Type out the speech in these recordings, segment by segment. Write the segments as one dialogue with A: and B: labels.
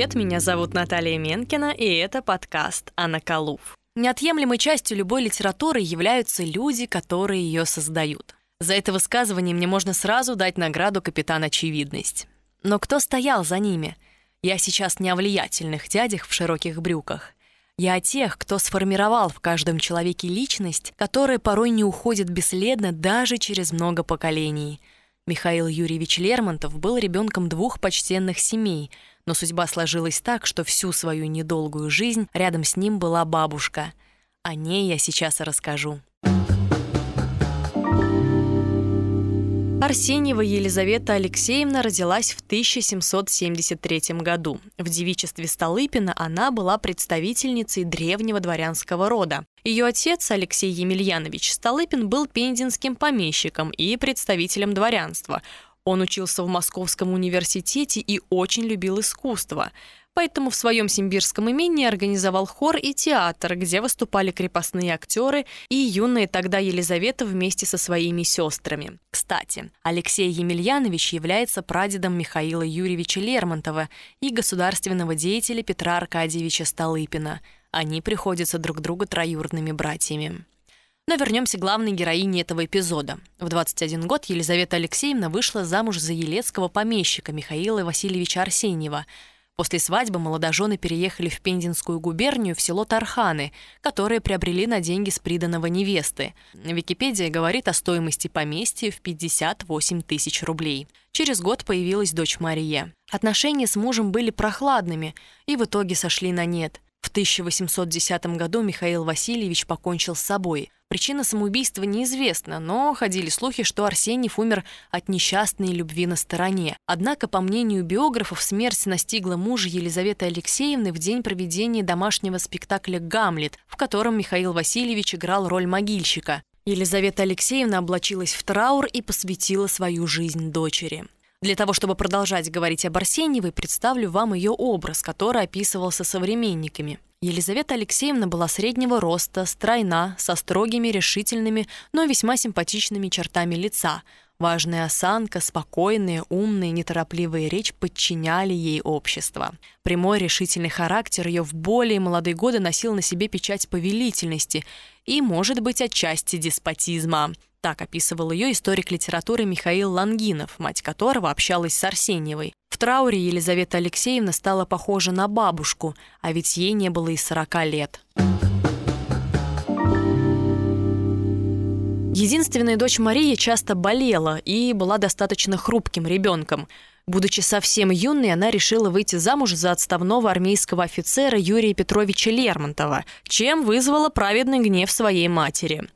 A: привет! Меня зовут Наталья Менкина, и это подкаст «Анакалув». Неотъемлемой частью любой литературы являются люди, которые ее создают. За это высказывание мне можно сразу дать награду капитан Очевидность. Но кто стоял за ними? Я сейчас не о влиятельных дядях в широких брюках. Я о тех, кто сформировал в каждом человеке личность, которая порой не уходит бесследно даже через много поколений. Михаил Юрьевич Лермонтов был ребенком двух почтенных семей, но судьба сложилась так, что всю свою недолгую жизнь рядом с ним была бабушка. О ней я сейчас расскажу. Арсеньева Елизавета Алексеевна родилась в 1773 году. В девичестве Столыпина она была представительницей древнего дворянского рода. Ее отец, Алексей Емельянович Столыпин, был пензенским помещиком и представителем дворянства. Он учился в Московском университете и очень любил искусство поэтому в своем симбирском имении организовал хор и театр, где выступали крепостные актеры и юная тогда Елизавета вместе со своими сестрами. Кстати, Алексей Емельянович является прадедом Михаила Юрьевича Лермонтова и государственного деятеля Петра Аркадьевича Столыпина. Они приходятся друг другу троюродными братьями. Но вернемся к главной героине этого эпизода. В 21 год Елизавета Алексеевна вышла замуж за елецкого помещика Михаила Васильевича Арсеньева – После свадьбы молодожены переехали в Пензенскую губернию в село Тарханы, которые приобрели на деньги с приданного невесты. Википедия говорит о стоимости поместья в 58 тысяч рублей. Через год появилась дочь Мария. Отношения с мужем были прохладными и в итоге сошли на нет. В 1810 году Михаил Васильевич покончил с собой – Причина самоубийства неизвестна, но ходили слухи, что Арсеньев умер от несчастной любви на стороне. Однако, по мнению биографов, смерть настигла мужа Елизаветы Алексеевны в день проведения домашнего спектакля «Гамлет», в котором Михаил Васильевич играл роль могильщика. Елизавета Алексеевна облачилась в траур и посвятила свою жизнь дочери. Для того, чтобы продолжать говорить об Арсеньевой, представлю вам ее образ, который описывался современниками. Елизавета Алексеевна была среднего роста, стройна, со строгими, решительными, но весьма симпатичными чертами лица. Важная осанка, спокойная, умная, неторопливая речь подчиняли ей общество. Прямой решительный характер ее в более молодые годы носил на себе печать повелительности и, может быть, отчасти деспотизма. Так описывал ее историк литературы Михаил Лангинов, мать которого общалась с Арсеньевой. В трауре Елизавета Алексеевна стала похожа на бабушку, а ведь ей не было и 40 лет. Единственная дочь Мария часто болела и была достаточно хрупким ребенком. Будучи совсем юной, она решила выйти замуж за отставного армейского офицера Юрия Петровича Лермонтова, чем вызвала праведный гнев своей матери.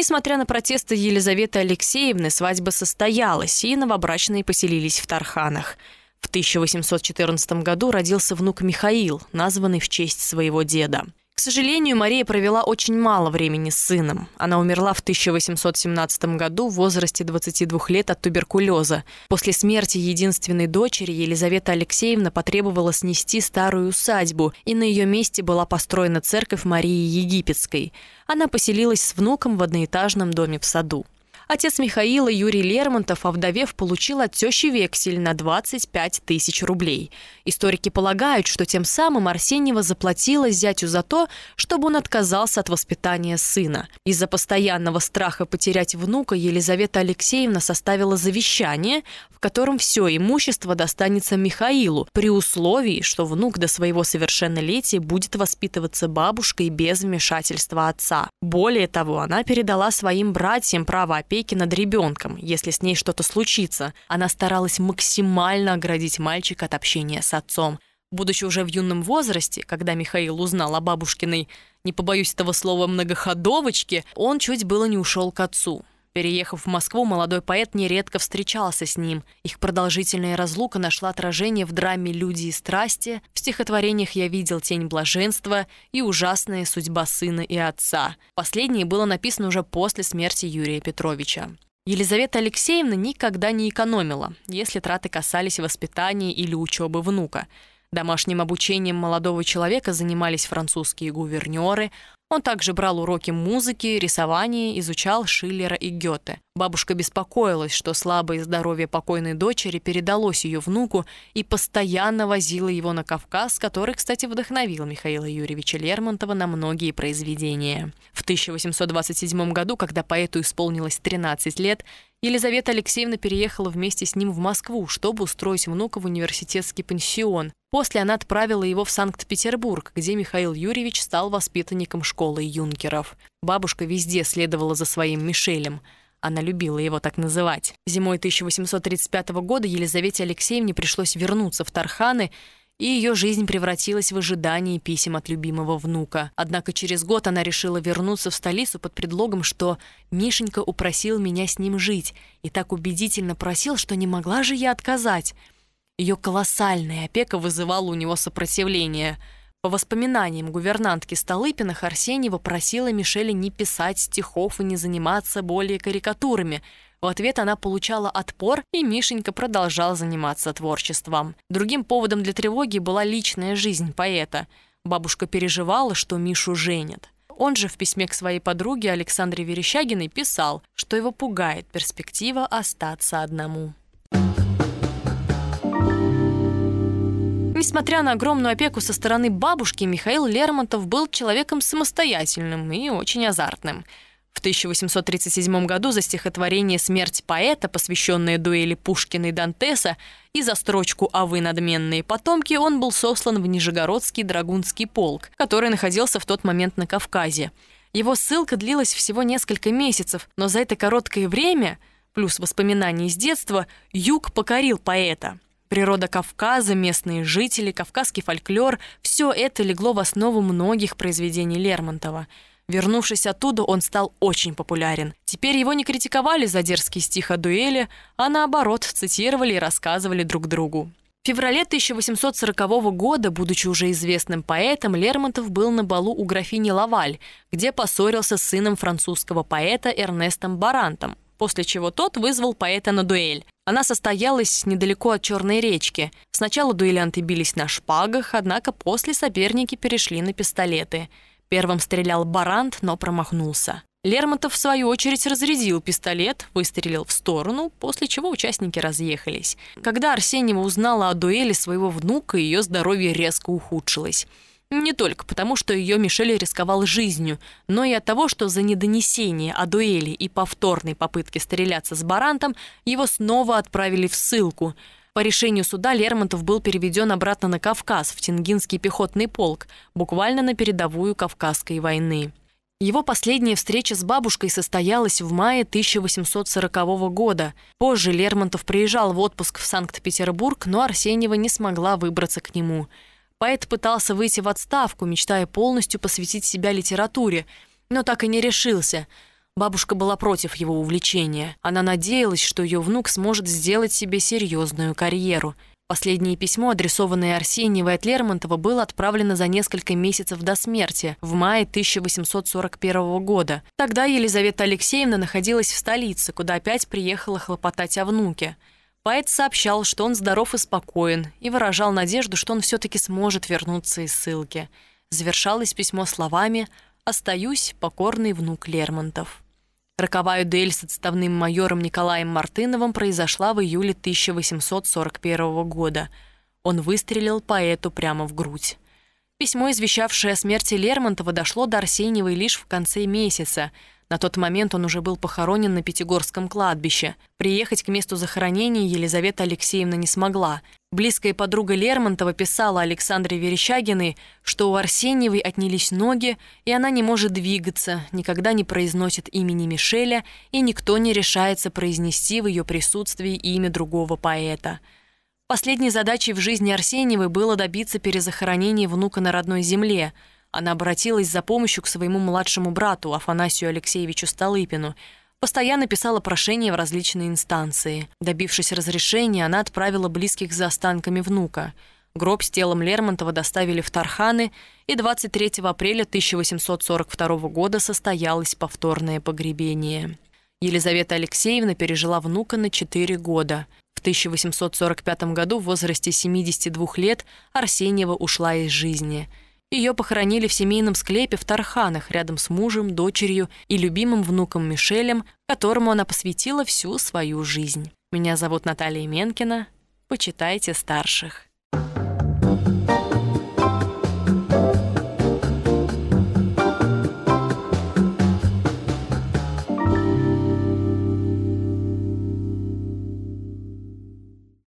A: Несмотря на протесты Елизаветы Алексеевны, свадьба состоялась, и новобрачные поселились в Тарханах. В 1814 году родился внук Михаил, названный в честь своего деда. К сожалению, Мария провела очень мало времени с сыном. Она умерла в 1817 году в возрасте 22 лет от туберкулеза. После смерти единственной дочери Елизавета Алексеевна потребовала снести старую усадьбу, и на ее месте была построена церковь Марии Египетской. Она поселилась с внуком в одноэтажном доме в саду. Отец Михаила, Юрий Лермонтов, овдовев, получил от тещи вексель на 25 тысяч рублей. Историки полагают, что тем самым Арсеньева заплатила зятю за то, чтобы он отказался от воспитания сына. Из-за постоянного страха потерять внука Елизавета Алексеевна составила завещание, в котором все имущество достанется Михаилу, при условии, что внук до своего совершеннолетия будет воспитываться бабушкой без вмешательства отца. Более того, она передала своим братьям право опеки опеки над ребенком, если с ней что-то случится. Она старалась максимально оградить мальчика от общения с отцом. Будучи уже в юном возрасте, когда Михаил узнал о бабушкиной, не побоюсь этого слова, многоходовочке, он чуть было не ушел к отцу. Переехав в Москву, молодой поэт нередко встречался с ним. Их продолжительная разлука нашла отражение в драме «Люди и страсти», в стихотворениях «Я видел тень блаженства» и «Ужасная судьба сына и отца». Последнее было написано уже после смерти Юрия Петровича. Елизавета Алексеевна никогда не экономила, если траты касались воспитания или учебы внука. Домашним обучением молодого человека занимались французские гувернеры, Он также брал уроки музыки, рисования, изучал Шиллера и Гёте. Бабушка беспокоилась, что слабое здоровье покойной дочери передалось ее внуку и постоянно возила его на Кавказ, который, кстати, вдохновил Михаила Юрьевича Лермонтова на многие произведения. В 1827 году, когда поэту исполнилось 13 лет, Елизавета Алексеевна переехала вместе с ним в Москву, чтобы устроить внука в университетский пансион. После она отправила его в Санкт-Петербург, где Михаил Юрьевич стал воспитанником школы юнкеров. Бабушка везде следовала за своим Мишелем. Она любила его так называть. Зимой 1835 года Елизавете Алексеевне пришлось вернуться в Тарханы, и ее жизнь превратилась в ожидание писем от любимого внука. Однако через год она решила вернуться в столицу под предлогом, что Мишенька упросил меня с ним жить и так убедительно просил, что не могла же я отказать. Ее колоссальная опека вызывала у него сопротивление. По воспоминаниям гувернантки Столыпиных, Арсеньева просила Мишеля не писать стихов и не заниматься более карикатурами – в ответ она получала отпор, и Мишенька продолжал заниматься творчеством. Другим поводом для тревоги была личная жизнь поэта. Бабушка переживала, что Мишу женят. Он же в письме к своей подруге Александре Верещагиной писал, что его пугает перспектива остаться одному. Несмотря на огромную опеку со стороны бабушки, Михаил Лермонтов был человеком самостоятельным и очень азартным – в 1837 году за стихотворение «Смерть поэта», посвященное дуэли Пушкина и Дантеса, и за строчку «А вы, надменные потомки» он был сослан в Нижегородский драгунский полк, который находился в тот момент на Кавказе. Его ссылка длилась всего несколько месяцев, но за это короткое время, плюс воспоминания из детства, юг покорил поэта. Природа Кавказа, местные жители, кавказский фольклор – все это легло в основу многих произведений Лермонтова – Вернувшись оттуда, он стал очень популярен. Теперь его не критиковали за дерзкий стих о дуэли, а наоборот, цитировали и рассказывали друг другу. В феврале 1840 года, будучи уже известным поэтом, Лермонтов был на балу у графини Лаваль, где поссорился с сыном французского поэта Эрнестом Барантом, после чего тот вызвал поэта на дуэль. Она состоялась недалеко от Черной речки. Сначала дуэлянты бились на шпагах, однако после соперники перешли на пистолеты – Первым стрелял Барант, но промахнулся. Лермонтов, в свою очередь, разрядил пистолет, выстрелил в сторону, после чего участники разъехались. Когда Арсеньева узнала о дуэли своего внука, ее здоровье резко ухудшилось. Не только потому, что ее Мишель рисковал жизнью, но и от того, что за недонесение о дуэли и повторной попытке стреляться с Барантом его снова отправили в ссылку – по решению суда Лермонтов был переведен обратно на Кавказ, в Тенгинский пехотный полк, буквально на передовую Кавказской войны. Его последняя встреча с бабушкой состоялась в мае 1840 года. Позже Лермонтов приезжал в отпуск в Санкт-Петербург, но Арсеньева не смогла выбраться к нему. Поэт пытался выйти в отставку, мечтая полностью посвятить себя литературе, но так и не решился – Бабушка была против его увлечения. Она надеялась, что ее внук сможет сделать себе серьезную карьеру. Последнее письмо, адресованное Арсеньевой от Лермонтова, было отправлено за несколько месяцев до смерти, в мае 1841 года. Тогда Елизавета Алексеевна находилась в столице, куда опять приехала хлопотать о внуке. Поэт сообщал, что он здоров и спокоен, и выражал надежду, что он все-таки сможет вернуться из ссылки. Завершалось письмо словами «Остаюсь, покорный внук Лермонтов». Роковая дуэль с отставным майором Николаем Мартыновым произошла в июле 1841 года. Он выстрелил поэту прямо в грудь. Письмо, извещавшее о смерти Лермонтова, дошло до Арсеньевой лишь в конце месяца – на тот момент он уже был похоронен на Пятигорском кладбище. Приехать к месту захоронения Елизавета Алексеевна не смогла. Близкая подруга Лермонтова писала Александре Верещагиной, что у Арсеньевой отнялись ноги, и она не может двигаться, никогда не произносит имени Мишеля, и никто не решается произнести в ее присутствии имя другого поэта. Последней задачей в жизни Арсеньевой было добиться перезахоронения внука на родной земле – она обратилась за помощью к своему младшему брату Афанасию Алексеевичу Столыпину, постоянно писала прошения в различные инстанции. Добившись разрешения, она отправила близких за останками внука. Гроб с телом Лермонтова доставили в Тарханы, и 23 апреля 1842 года состоялось повторное погребение. Елизавета Алексеевна пережила внука на 4 года. В 1845 году в возрасте 72 лет Арсеньева ушла из жизни – Ее похоронили в семейном склепе в Тарханах рядом с мужем, дочерью и любимым внуком Мишелем, которому она посвятила всю свою жизнь. Меня зовут Наталья Менкина. Почитайте старших.